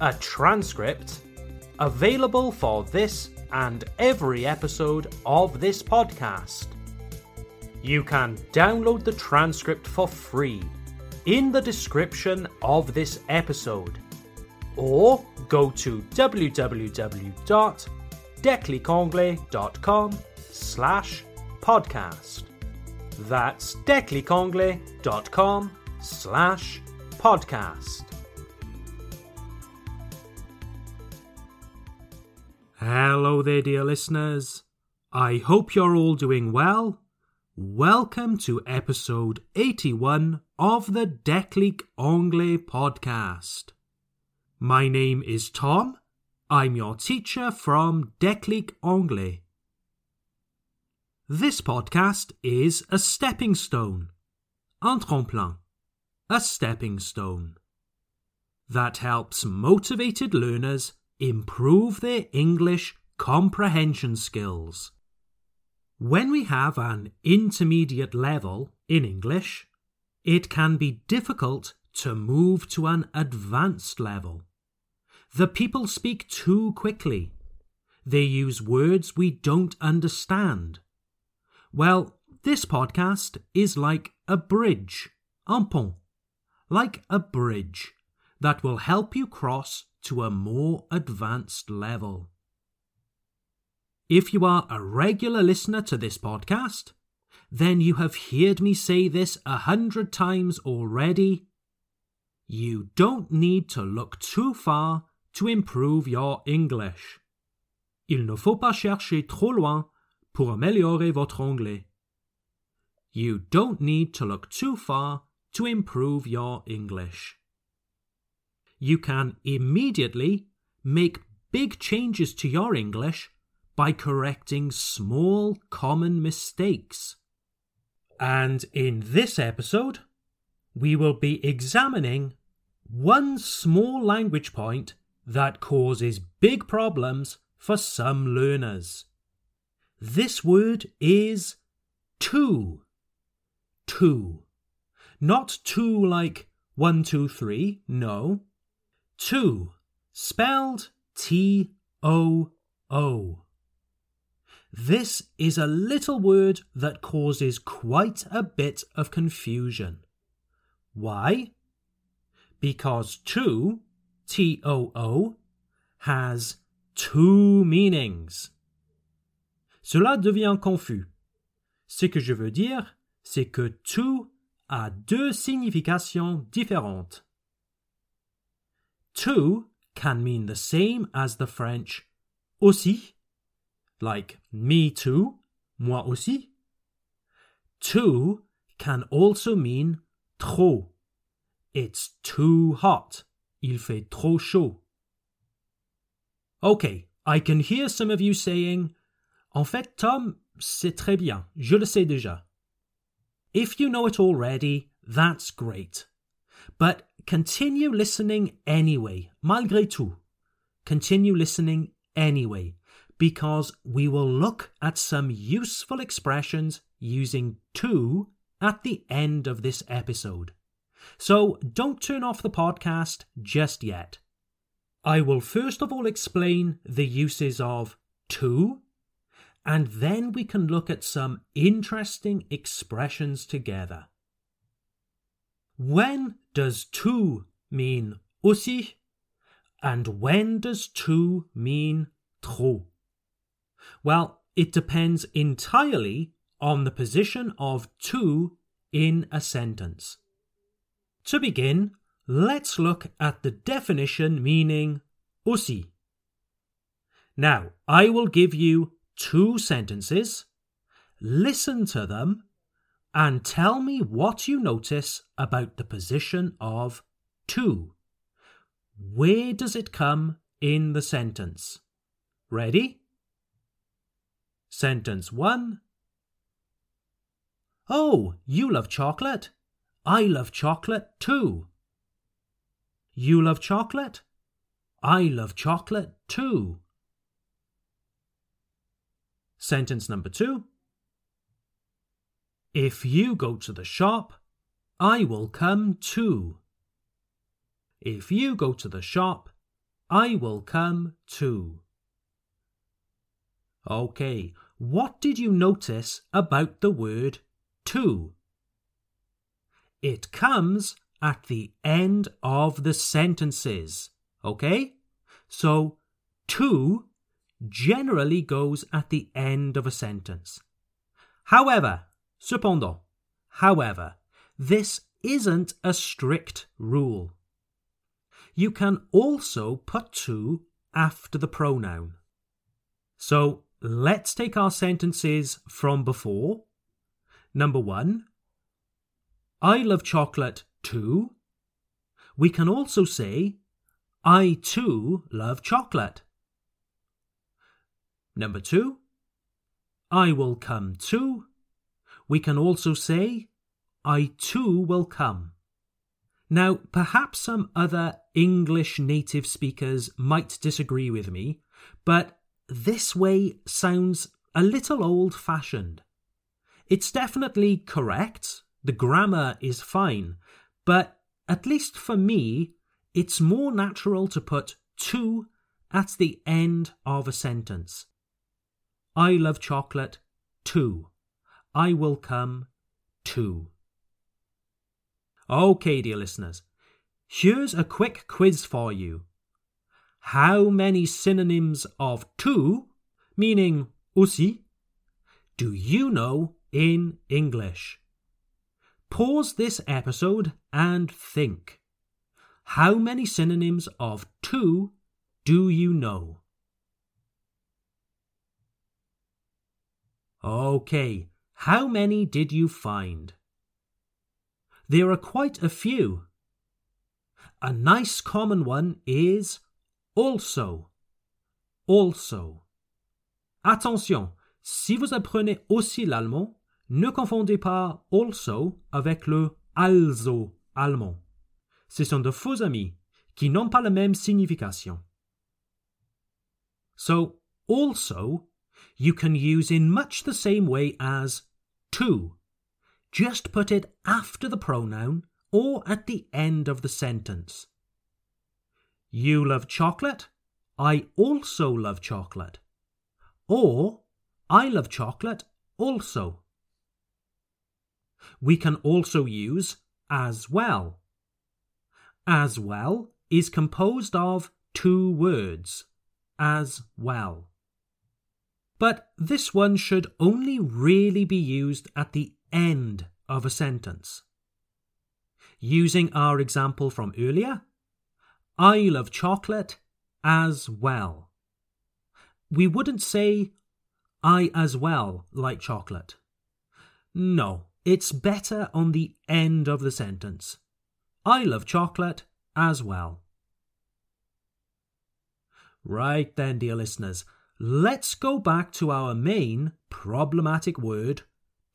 a transcript, available for this and every episode of this podcast. You can download the transcript for free in the description of this episode or go to www.declicanglais.com slash podcast. That's declicanglais.com slash podcast. Hello there, dear listeners. I hope you're all doing well. Welcome to episode 81 of the Déclic Anglais podcast. My name is Tom. I'm your teacher from Déclic Anglais. This podcast is a stepping stone, un tremplin, a stepping stone, that helps motivated learners improve their English comprehension skills. When we have an intermediate level in English, it can be difficult to move to an advanced level. The people speak too quickly. They use words we don't understand. Well, this podcast is like a bridge, un pont, like a bridge that will help you cross to a more advanced level. If you are a regular listener to this podcast, then you have heard me say this a hundred times already. You don't need to look too far to improve your English. Il ne faut pas chercher trop loin pour améliorer votre anglais. You don't need to look too far to improve your English. You can immediately make big changes to your English by correcting small common mistakes. And in this episode, we will be examining one small language point that causes big problems for some learners. This word is too. Too. Not two like one, two, three, no. Too, spelled T O O. This is a little word that causes quite a bit of confusion. Why? Because too, T O O, has two meanings. Cela devient confus. Ce que je veux dire, c'est que too a deux significations différentes. Too can mean the same as the French aussi like me too, moi aussi. Too can also mean trop. It's too hot. Il fait trop chaud. Okay, I can hear some of you saying, En fait, Tom, c'est très bien. Je le sais déjà. If you know it already, that's great. But continue listening anyway, malgré tout. Continue listening anyway because we will look at some useful expressions using too at the end of this episode. So don't turn off the podcast just yet. I will first of all explain the uses of too, and then we can look at some interesting expressions together. When does too mean aussi? And when does too mean trop? Well, it depends entirely on the position of too in a sentence. To begin, let's look at the definition meaning aussi. Now, I will give you two sentences, listen to them, and tell me what you notice about the position of too. where does it come in the sentence? Ready? Sentence 1. Oh, you love chocolate? I love chocolate too. You love chocolate? I love chocolate too. Sentence number two. If you go to the shop, I will come too. If you go to the shop, I will come too. Okay, what did you notice about the word too? It comes at the end of the sentences, okay? So, too generally goes at the end of a sentence. However, cependant, however, this isn't a strict rule. You can also put too after the pronoun. So let's take our sentences from before. Number one, I love chocolate too. We can also say, I too love chocolate. Number two, I will come too. We can also say, I too will come. Now, perhaps some other English native speakers might disagree with me, but this way sounds a little old fashioned. It's definitely correct, the grammar is fine, but at least for me, it's more natural to put too at the end of a sentence. I love chocolate too. I will come too. Okay, dear listeners, here's a quick quiz for you. How many synonyms of too, meaning aussi, do you know in English? Pause this episode and think. How many synonyms of too do you know? Okay, how many did you find? There are quite a few. A nice common one is also. Also. Attention, si vous apprenez aussi l'allemand, ne confondez pas also avec le also allemand. Ce sont de faux amis qui n'ont pas la même signification. So, also you can use in much the same way as too. Just put it after the pronoun or at the end of the sentence. You love chocolate? I also love chocolate. Or, I love chocolate also. We can also use as well. As well is composed of two words, as well but this one should only really be used at the end of a sentence. Using our example from earlier, I love chocolate as well. We wouldn't say, I as well like chocolate. No, it's better on the end of the sentence. I love chocolate as well. Right then, dear listeners, let's go back to our main problematic word,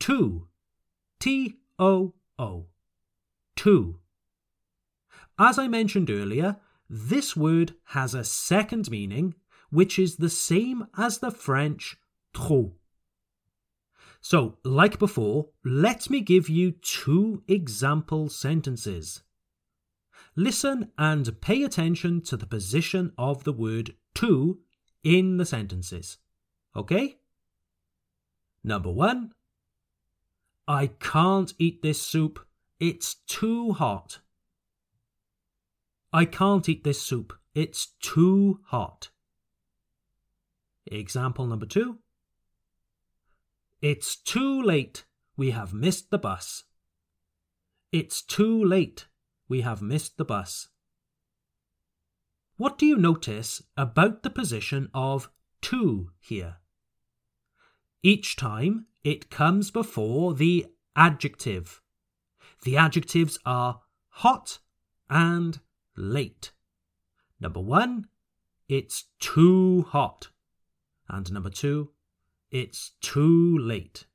too. T O O. Too. As I mentioned earlier, this word has a second meaning, which is the same as the French trop. So, like before, let me give you two example sentences. Listen and pay attention to the position of the word too in the sentences. Okay? Number one, I can't eat this soup. It's too hot. I can't eat this soup. It's too hot. Example number two. It's too late. We have missed the bus. It's too late. We have missed the bus. What do you notice about the position of too here? Each time it comes before the adjective. The adjectives are hot and late. Number one, it's too hot. And number two, it's too late.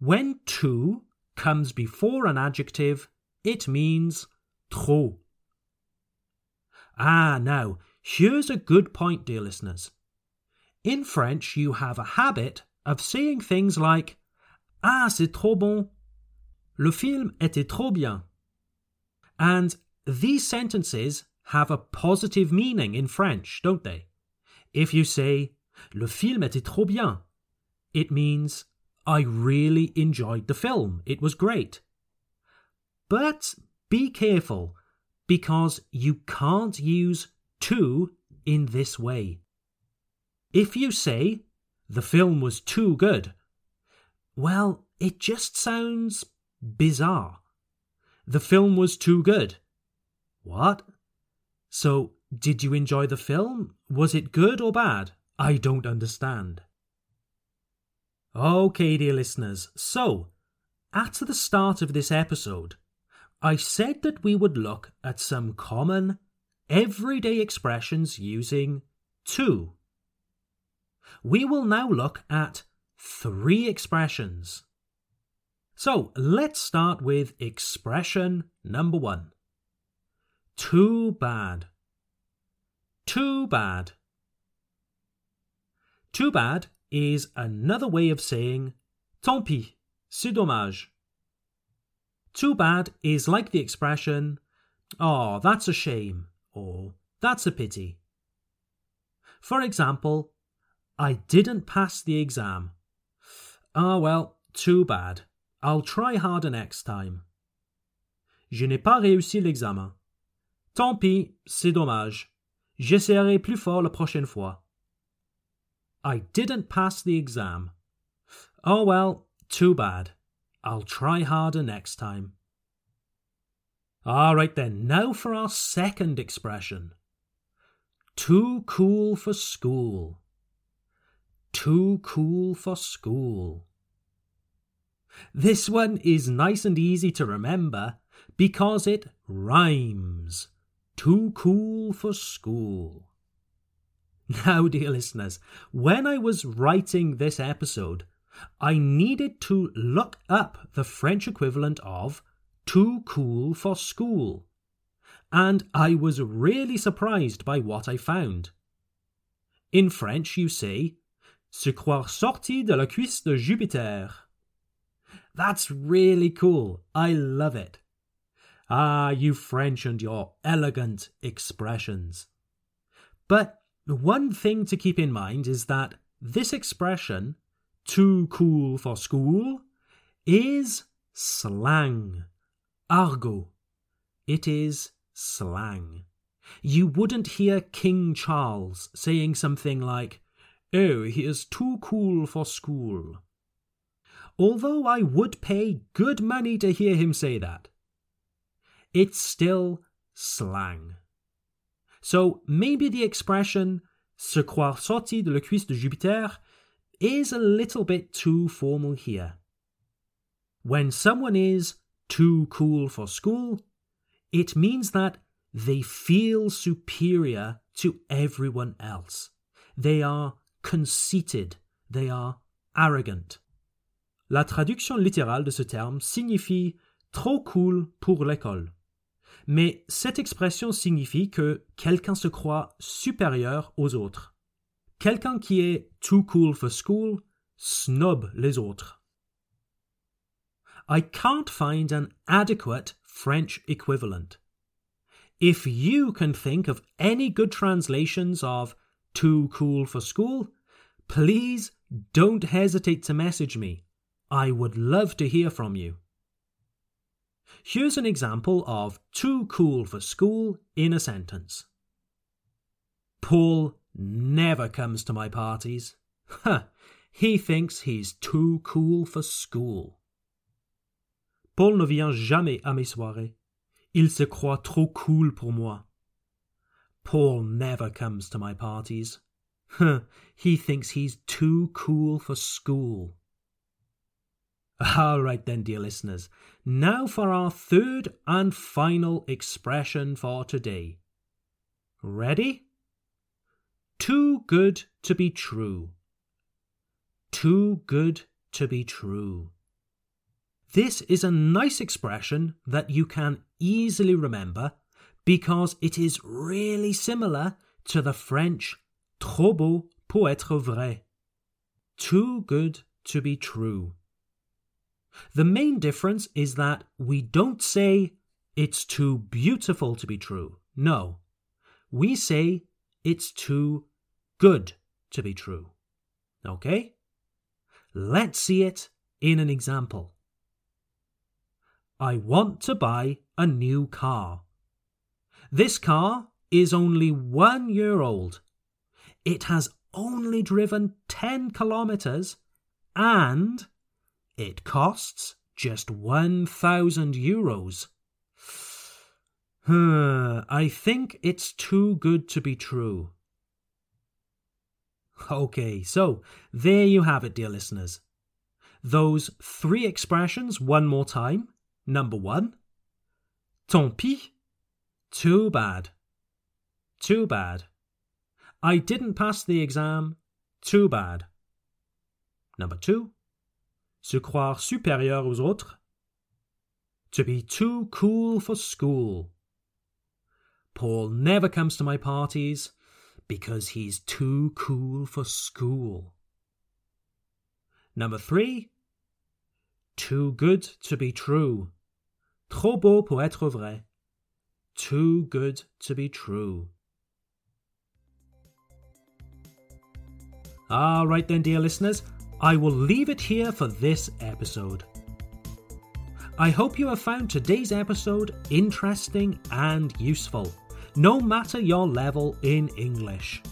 When too comes before an adjective, it means trop. Ah, now, here's a good point, dear listeners. In French, you have a habit of saying things like Ah, c'est trop bon. Le film était trop bien. And these sentences have a positive meaning in French, don't they? If you say Le film était trop bien, it means I really enjoyed the film. It was great. But be careful because you can't use too in this way. If you say the film was too good, well, it just sounds bizarre. The film was too good. What? So, did you enjoy the film? Was it good or bad? I don't understand. Okay, dear listeners, so at the start of this episode, I said that we would look at some common, everyday expressions using too. We will now look at three expressions. So let's start with expression number one. Too bad. Too bad. Too bad is another way of saying tant pis, c'est dommage. Too bad is like the expression, oh, that's a shame, or that's a pity. For example, I didn't pass the exam. Ah, oh, well, too bad. I'll try harder next time. Je n'ai pas réussi l'examen. Tant pis, c'est dommage. J'essaierai plus fort la prochaine fois. I didn't pass the exam. Oh well, too bad. I'll try harder next time. All right then, now for our second expression. Too cool for school. Too cool for school. This one is nice and easy to remember because it rhymes. Too cool for school. Now, dear listeners, when I was writing this episode, I needed to look up the French equivalent of too cool for school. And I was really surprised by what I found. In French, you say, se croire sorti de la cuisse de Jupiter. That's really cool. I love it. Ah, you French and your elegant expressions. But one thing to keep in mind is that this expression, too cool for school, is slang, argot. It is slang. You wouldn't hear King Charles saying something like, Oh, he is too cool for school. Although I would pay good money to hear him say that. It's still slang. So maybe the expression se croire sorti de la cuisse de Jupiter is a little bit too formal here. When someone is too cool for school, it means that they feel superior to everyone else. They are conceited. They are arrogant. La traduction littérale de ce terme signifie trop cool pour l'école. Mais cette expression signifie que quelqu'un se croit supérieur aux autres. Quelqu'un qui est too cool for school snob les autres. I can't find an adequate French equivalent. If you can think of any good translations of too cool for school, please don't hesitate to message me. I would love to hear from you. Here's an example of too cool for school in a sentence. Paul never comes to my parties. Ha! He thinks he's too cool for school. Paul ne vient jamais à mes soirées. Il se croit trop cool pour moi. Paul never comes to my parties. he thinks he's too cool for school. All right, then, dear listeners. Now for our third and final expression for today. Ready? Too good to be true. Too good to be true. This is a nice expression that you can easily remember because it is really similar to the French trop beau pour être vrai. Too good to be true. The main difference is that we don't say it's too beautiful to be true. No. We say it's too good to be true. Okay? Let's see it in an example. I want to buy a new car. This car is only one year old. It has only driven 10 kilometers and it costs just 1,000 euros. I think it's too good to be true. Okay, so there you have it, dear listeners. Those three expressions one more time. Number one, tant pis, too bad. Too bad. I didn't pass the exam, too bad. Number two, se croire supérieur aux autres. To be too cool for school. Paul never comes to my parties because he's too cool for school. Number three, too good to be true. Trop beau pour être vrai. Too good to be true. All right, then, dear listeners, I will leave it here for this episode. I hope you have found today's episode interesting and useful, no matter your level in English.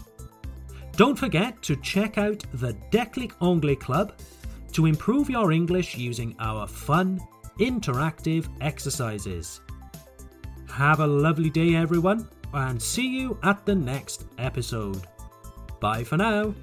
Don't forget to check out the Declic Anglais Club to improve your English using our fun, interactive exercises. Have a lovely day, everyone, and see you at the next episode. Bye for now.